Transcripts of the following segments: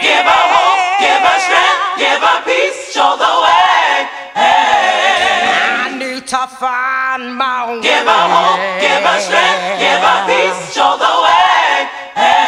Give her hope, give her strength, give her peace, show the way. Hey. I need to find my way. Give her hope, give her strength, give her peace, show the way. Hey.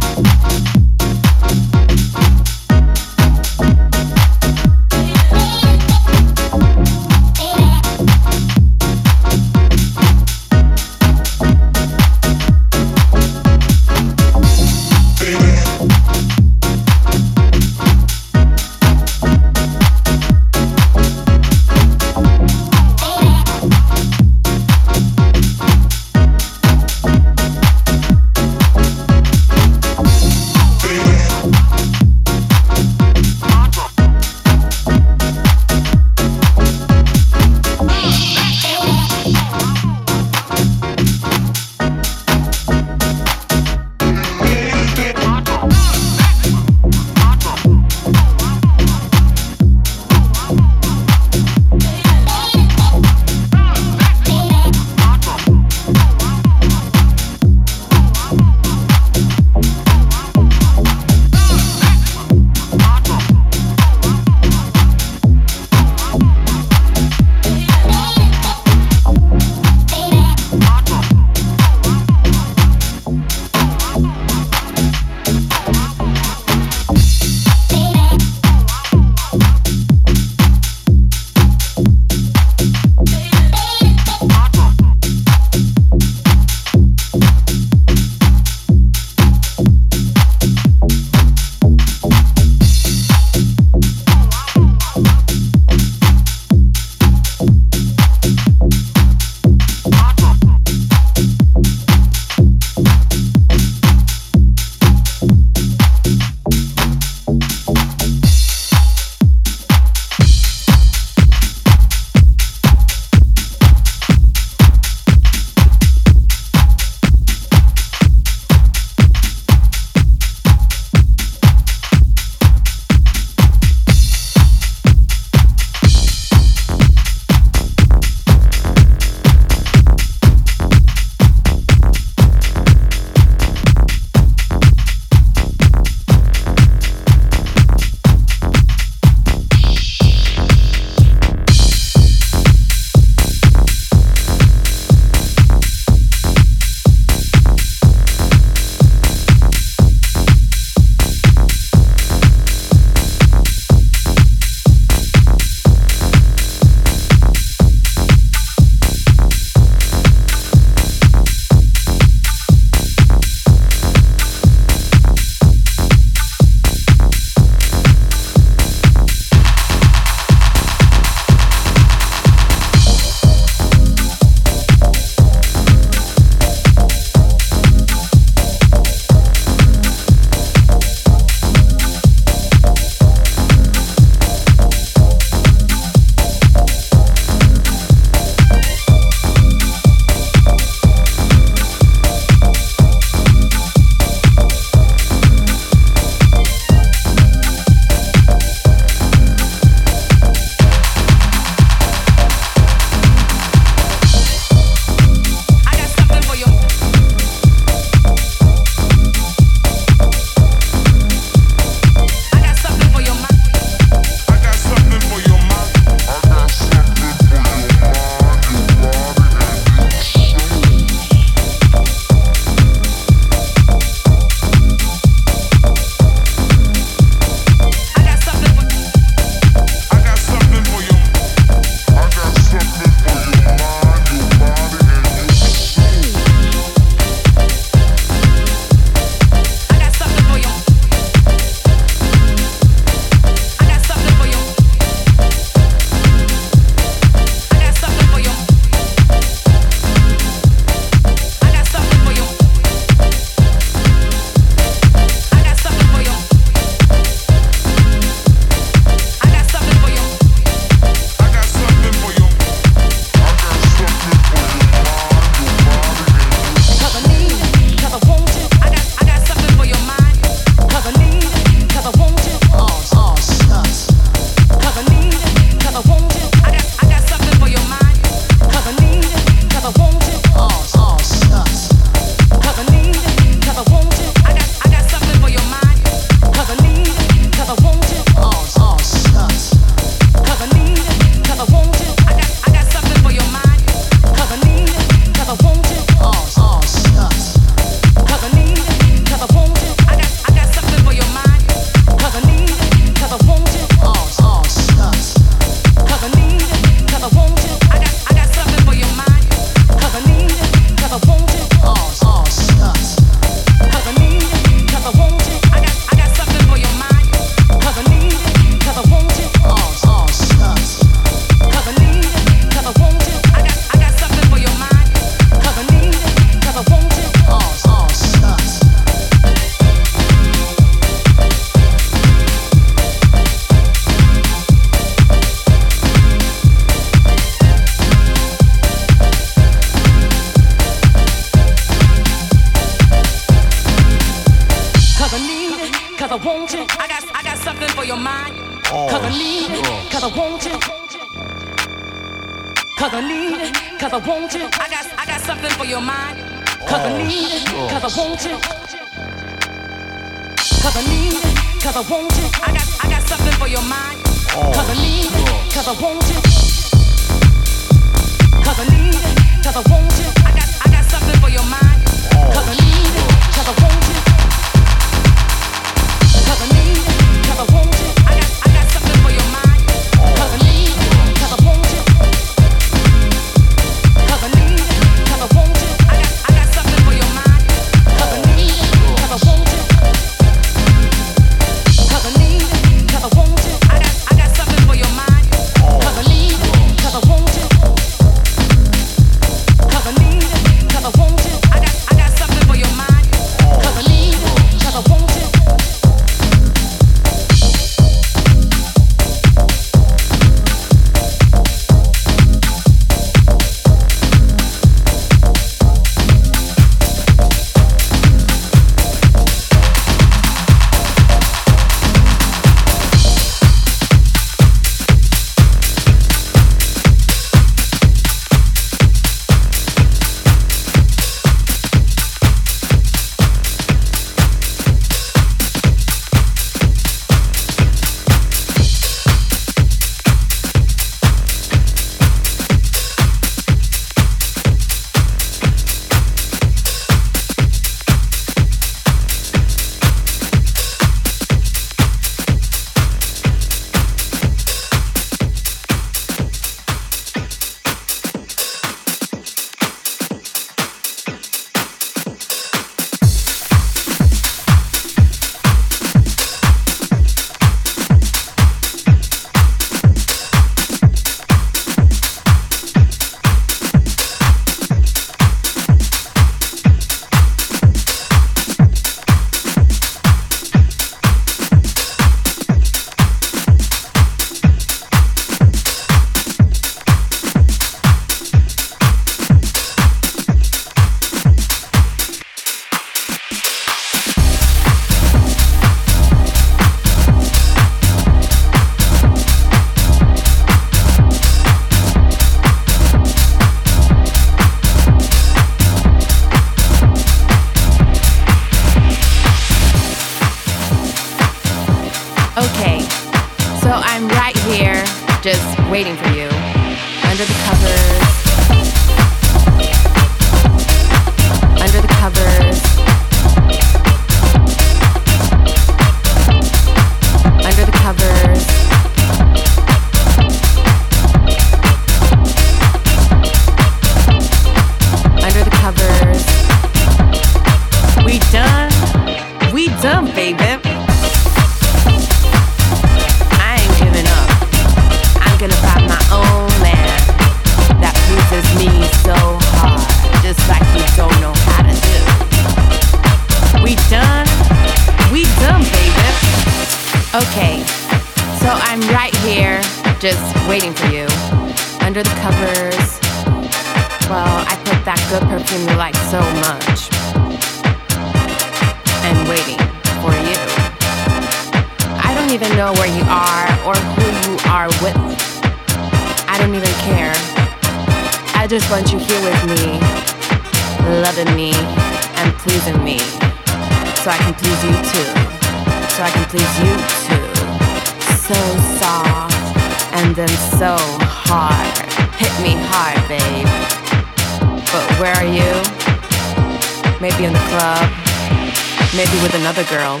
with another girl,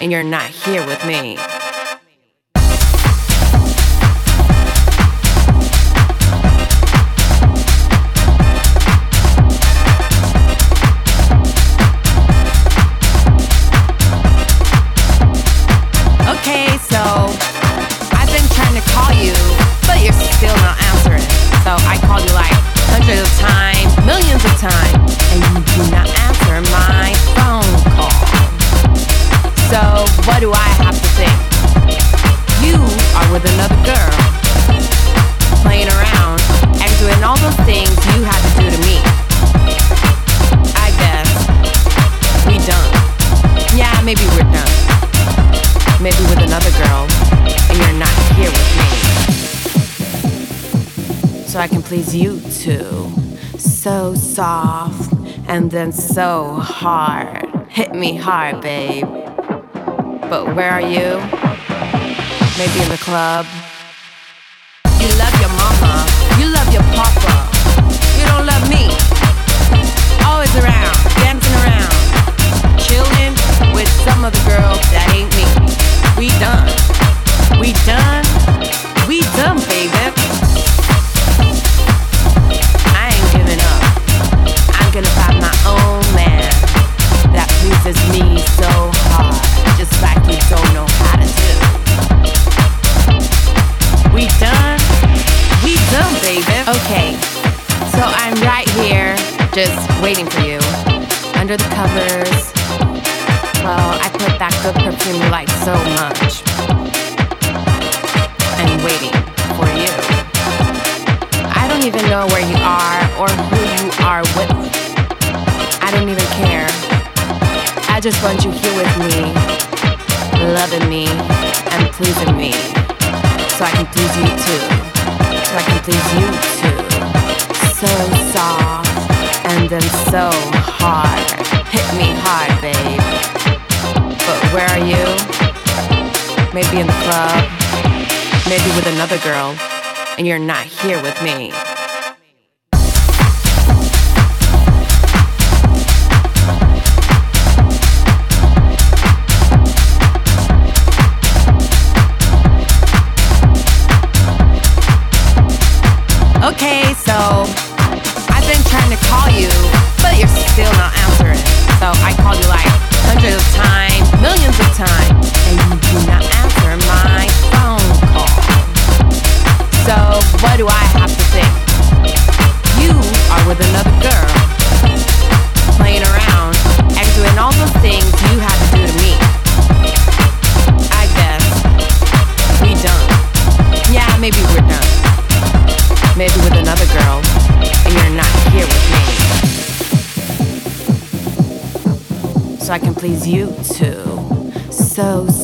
and you're not here with me. can please you too. So soft and then so hard. Hit me hard, babe. But where are you? Maybe in the club? who like so much and waiting for you. I don't even know where you are or who you are with. I don't even care. I just want you here with me, loving me and pleasing me. So I can please you too. So I can please you too. So soft and then so be in the club, maybe with another girl, and you're not here with me.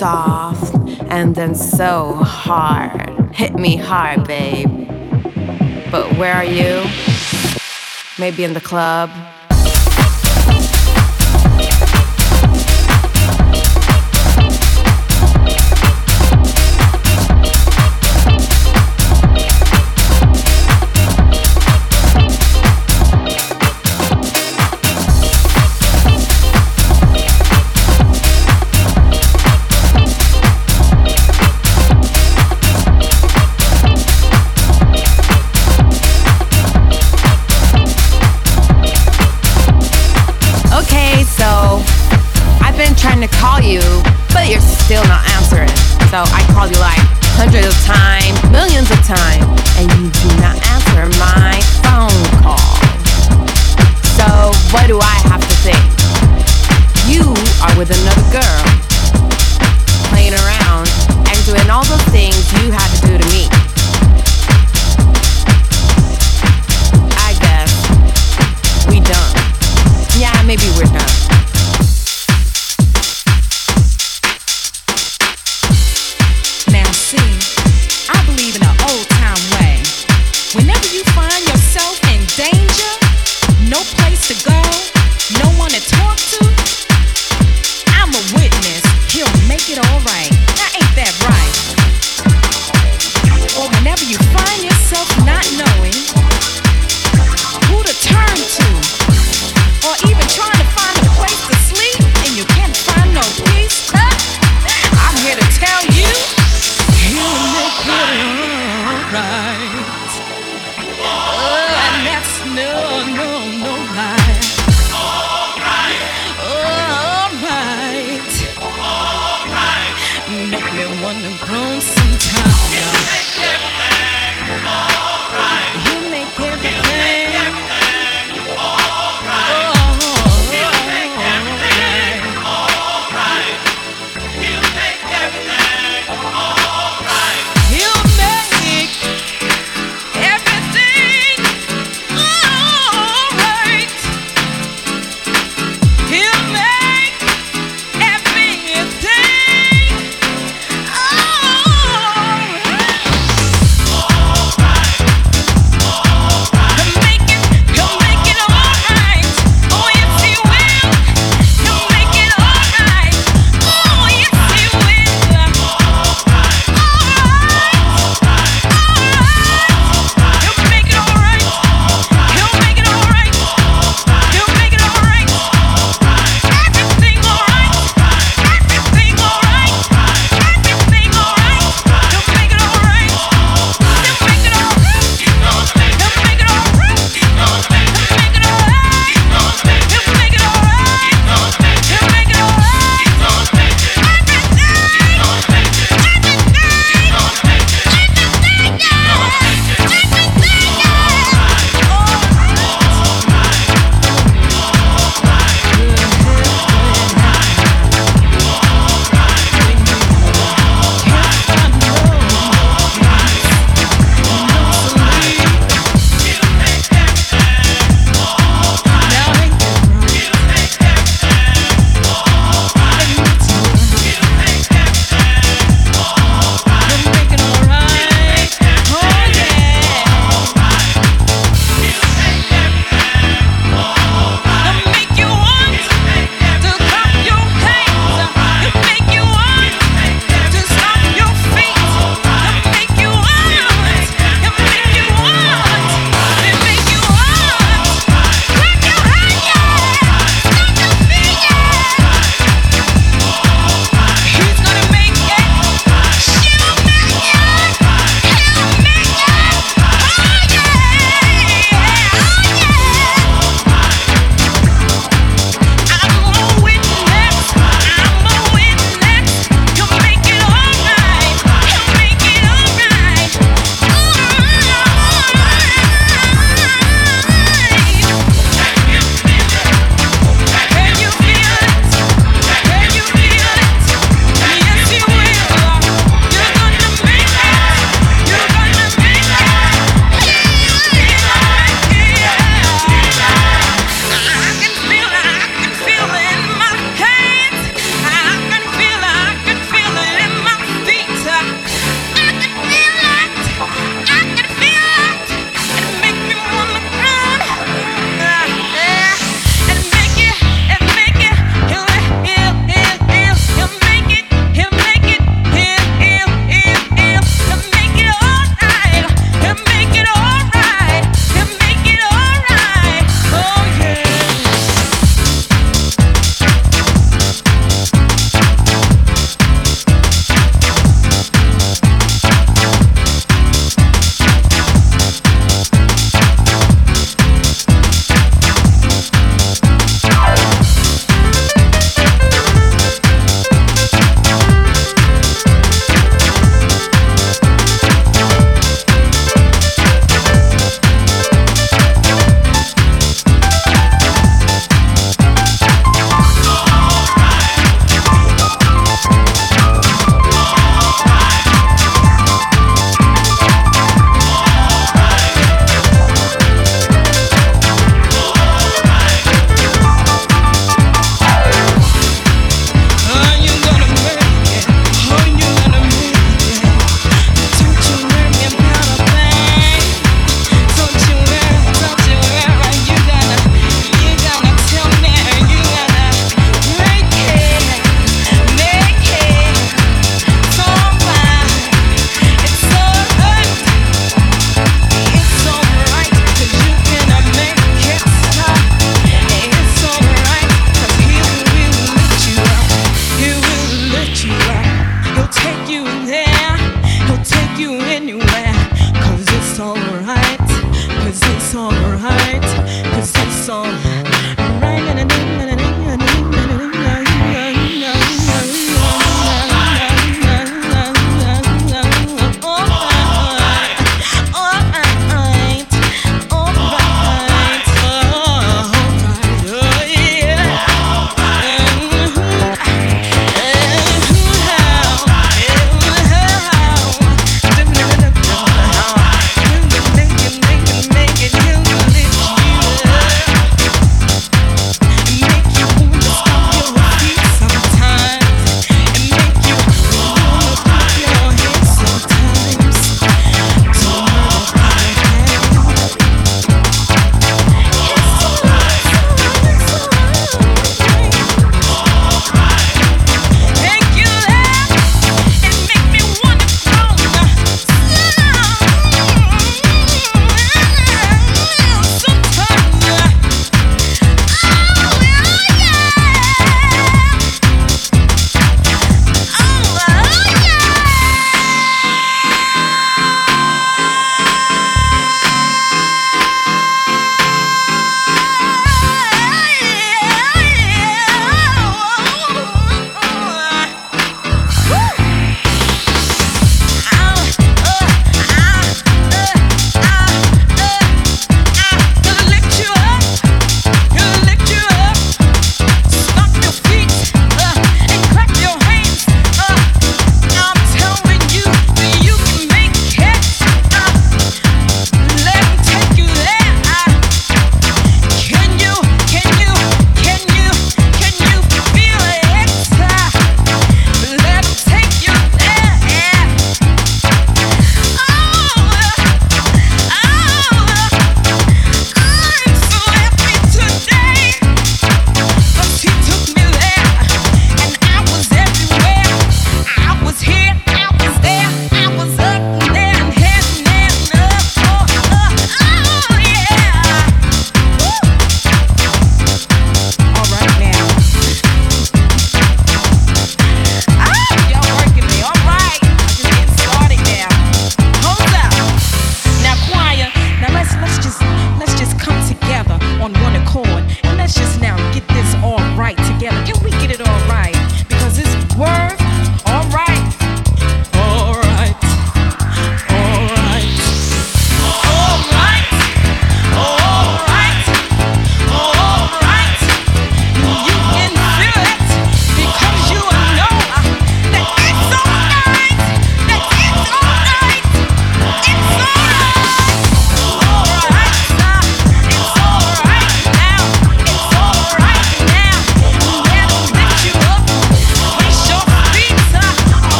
soft and then so hard. Hit me hard, babe. But where are you? Maybe in the club?